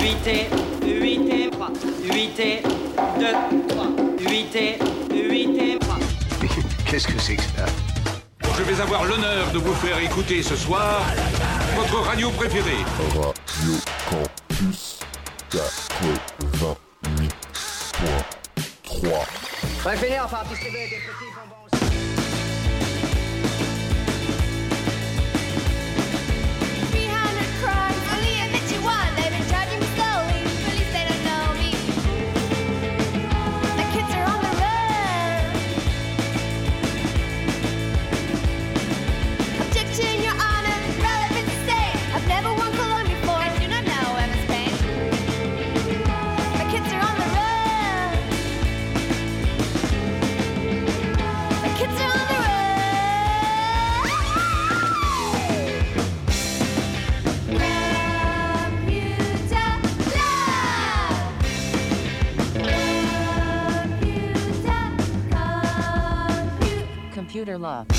8 et 8 et 3, 8 et 2, 3, 8 et 8 et 3. Qu'est-ce que c'est que ça Je vais avoir l'honneur de vous faire écouter ce soir votre radio préférée. Radio Campus 88.3. Finir des petits bonbons. computer love.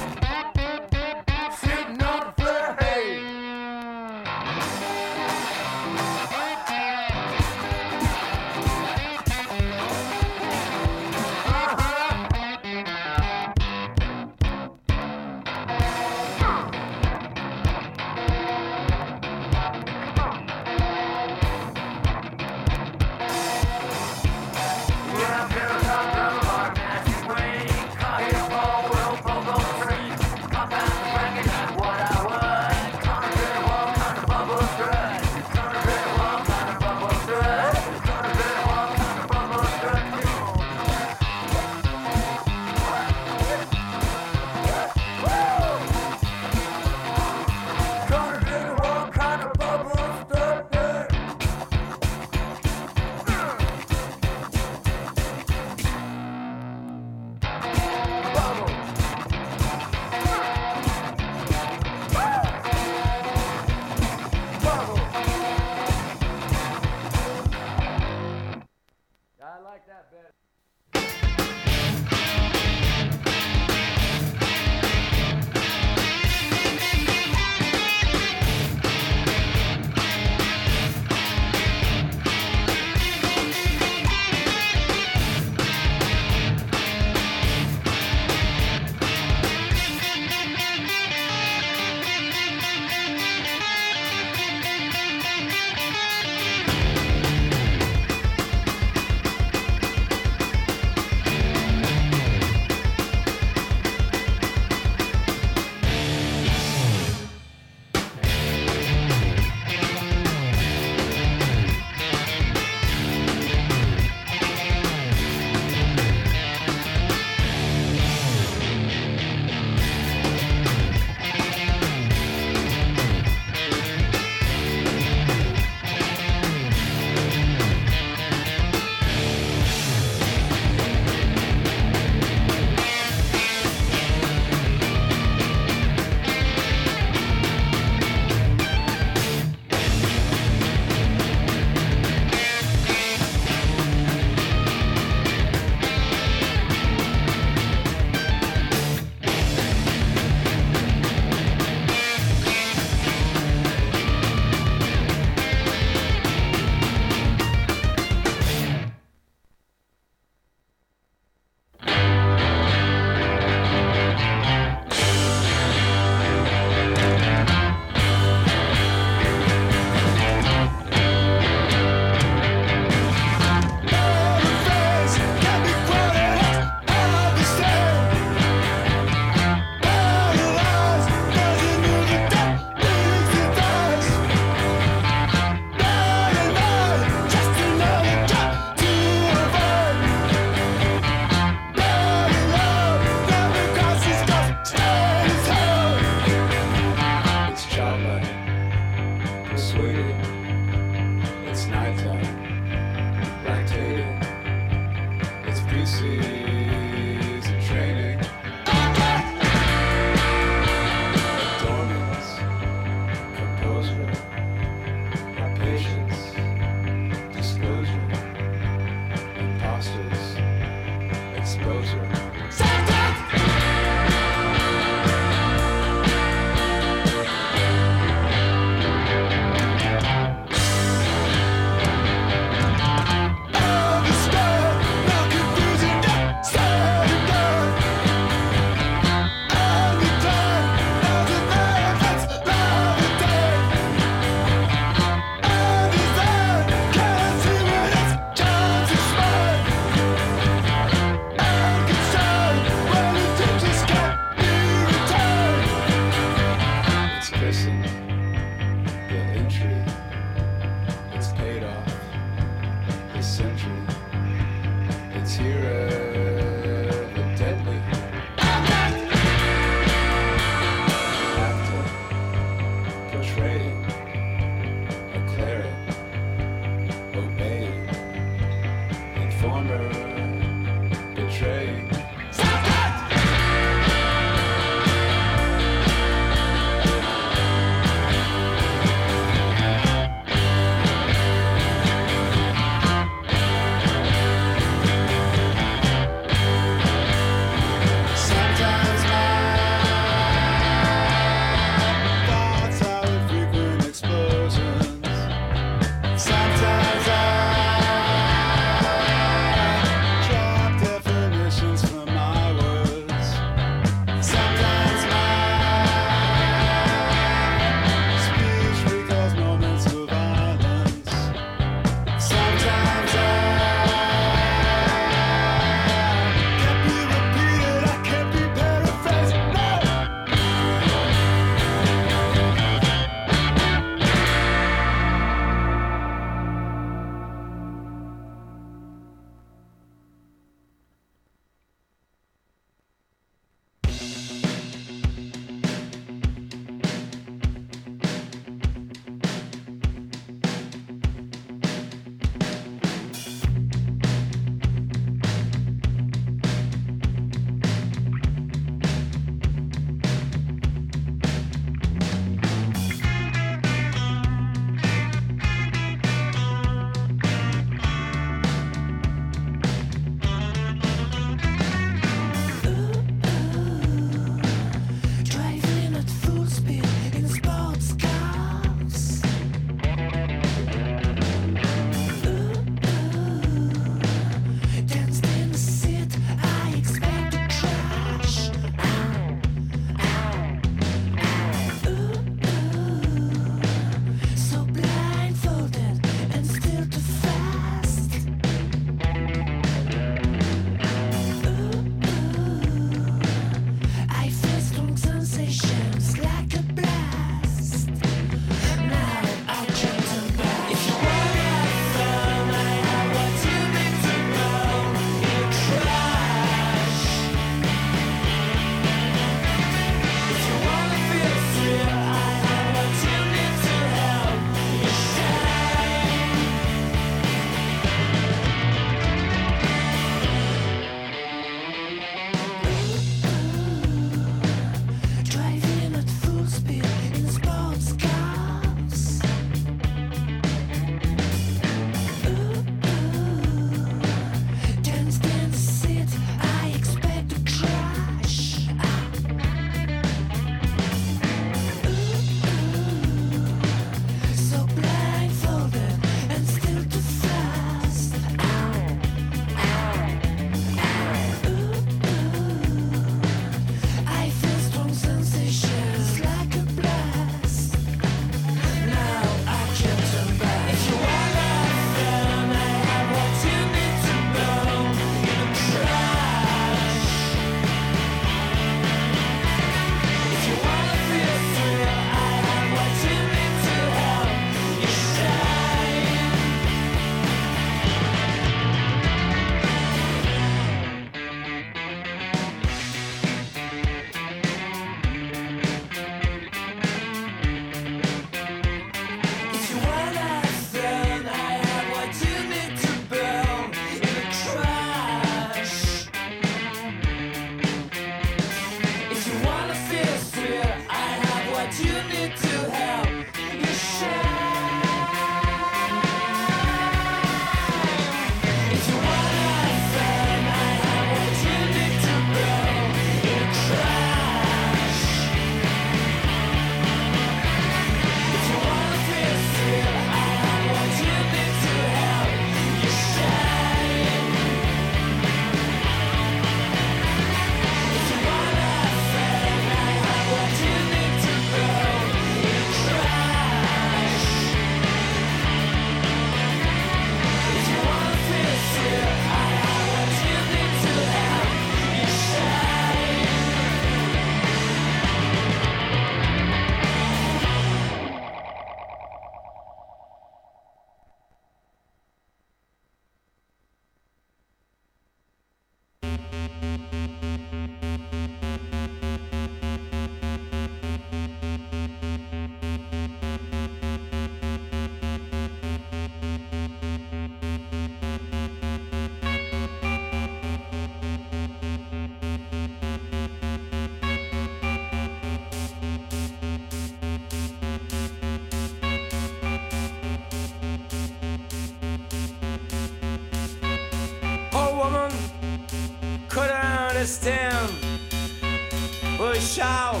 child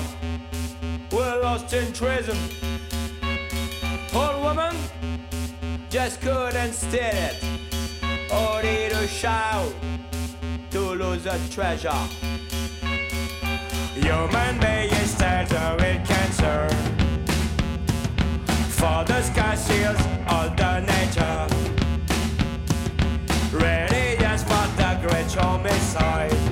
were lost in prison. Old woman just couldn't stand it. Or did a child to lose a treasure? Human beings starter with cancer. For the sky seals all the nature. Ready, yes, for the great homicide.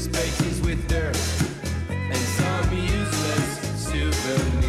spaces with dirt and some useless souvenirs.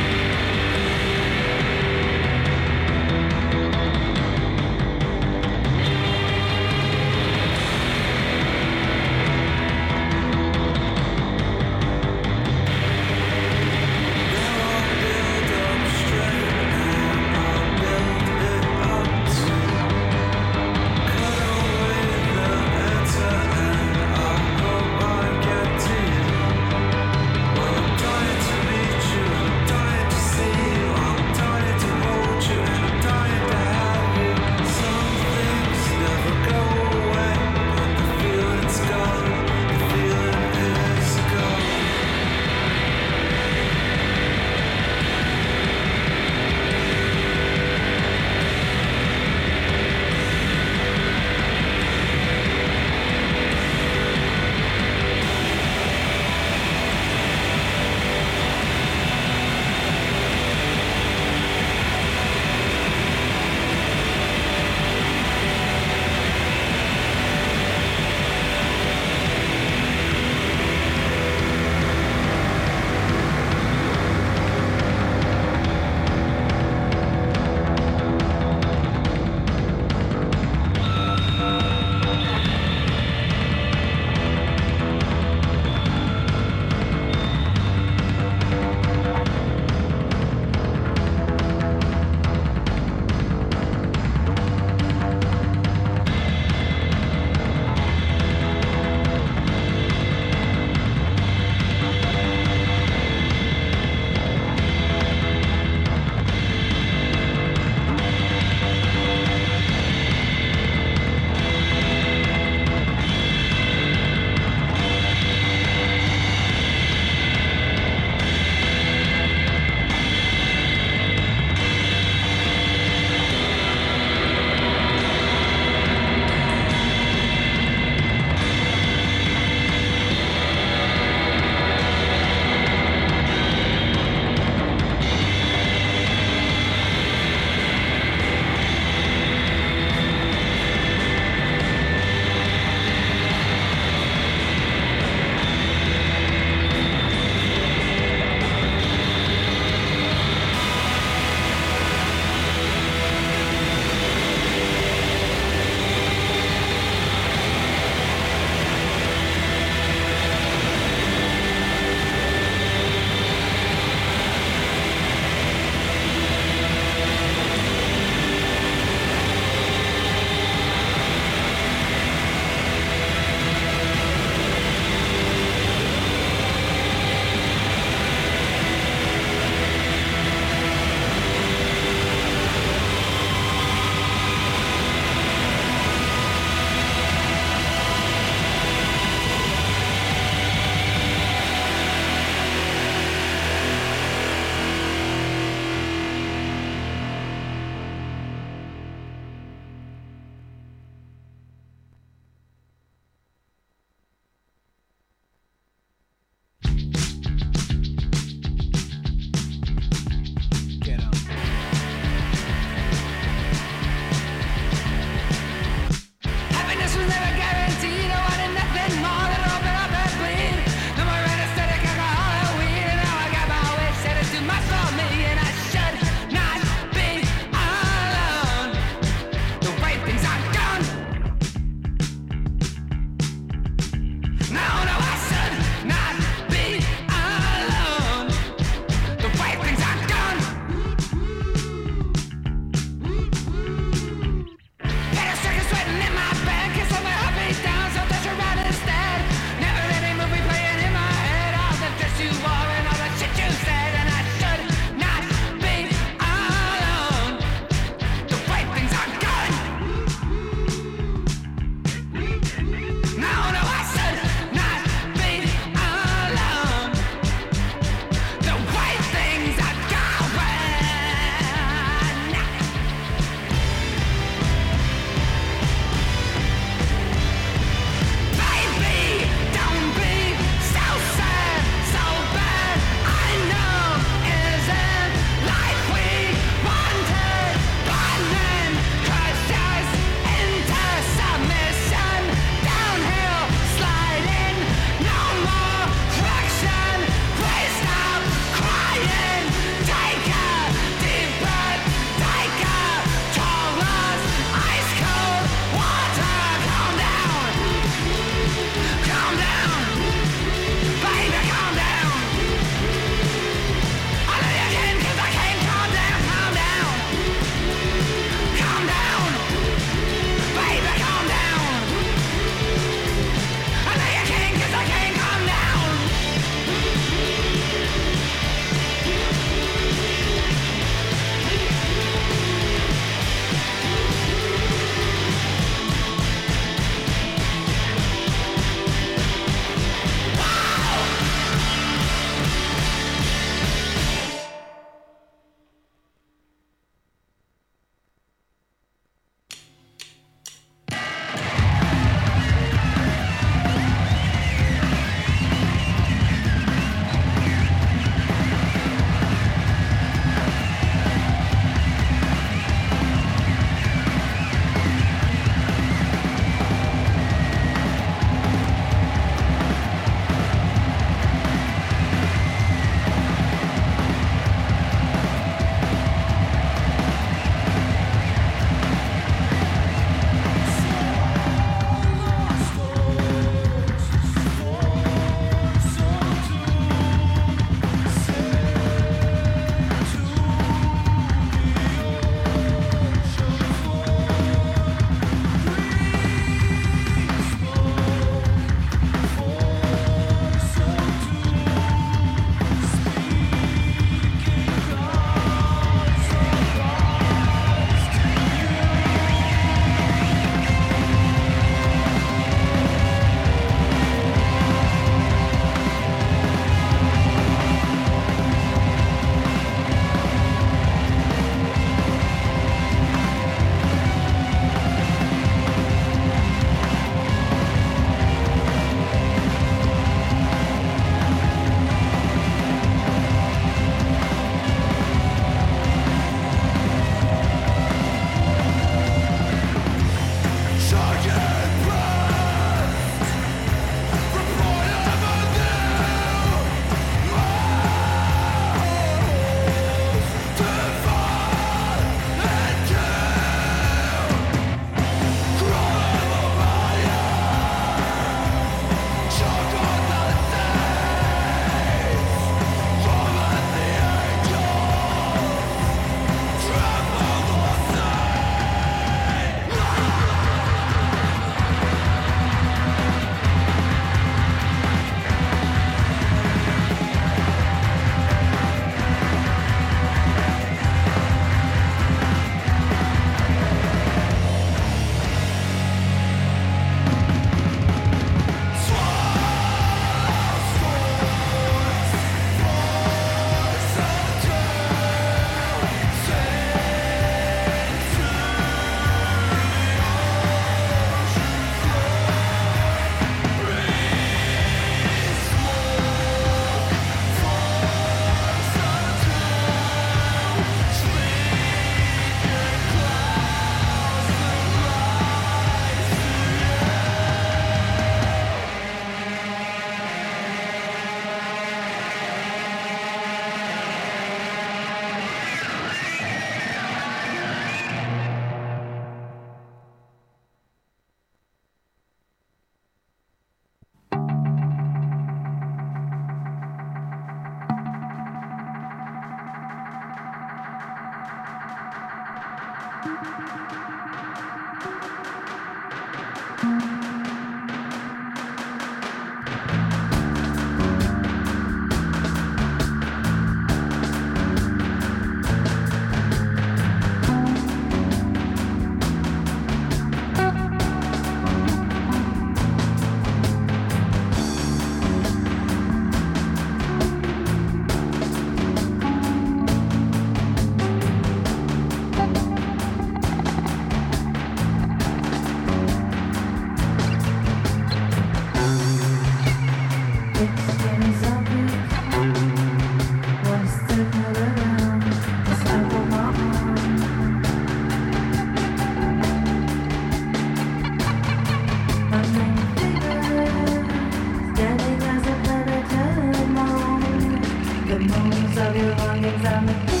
I'm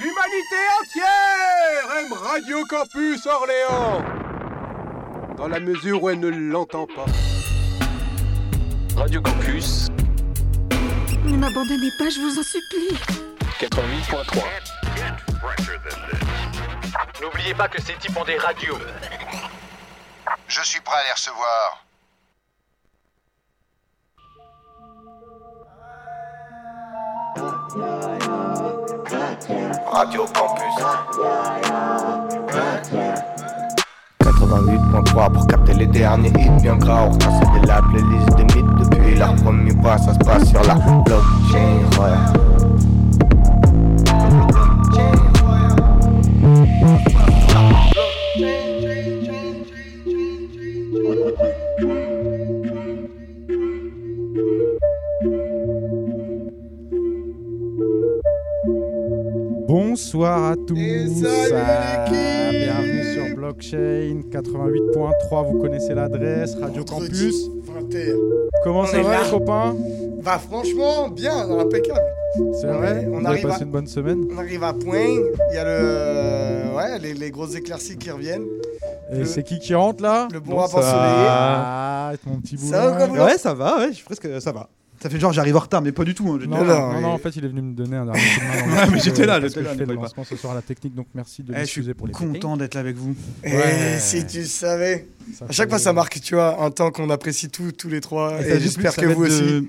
L'humanité entière aime Radio Campus Orléans Dans la mesure où elle ne l'entend pas. Radio Campus Ne m'abandonnez pas, je vous en supplie. 88.3. N'oubliez pas que ces types ont des radios. Je suis prêt à les recevoir. Radio Campus. 88.3 pour capter les derniers hits bien gras. On retrace de la playlist des mythes depuis leur premier pas. Ça se passe sur la blockchain. Ouais. Bonsoir à tous. Ah, bienvenue sur Blockchain 88.3. Vous connaissez l'adresse Radio Campus. 21. Comment On ça va les copains? Bah franchement, bien, impeccable. C'est vrai on arrive passé à- une bonne semaine? On arrive à point, il y a le ouais, les, les grosses éclaircies qui reviennent. Et Le- c'est qui qui rentre là? Le bon rap ensoleillé. Ah, mon petit boulot. Ça va, quoi, Boulot Ouais, ça va, ouais, je suis presque ça va. Ça fait genre j'arrive en retard, mais pas du tout. hein, Non, là. non, en fait, il est venu me donner un dernier coup de main. Ouais, mais j'étais euh, là, j'étais que là, Je fais le lancement ce soir à la technique, donc merci de Eh, je suis m'excuser pour les techniques. content d'être là avec vous. Et Ouais. si tu savais. Ça à chaque fait- fois, ça marque, tu vois, un temps qu'on apprécie tous, tous les trois. Et j'espère que vous aussi. de-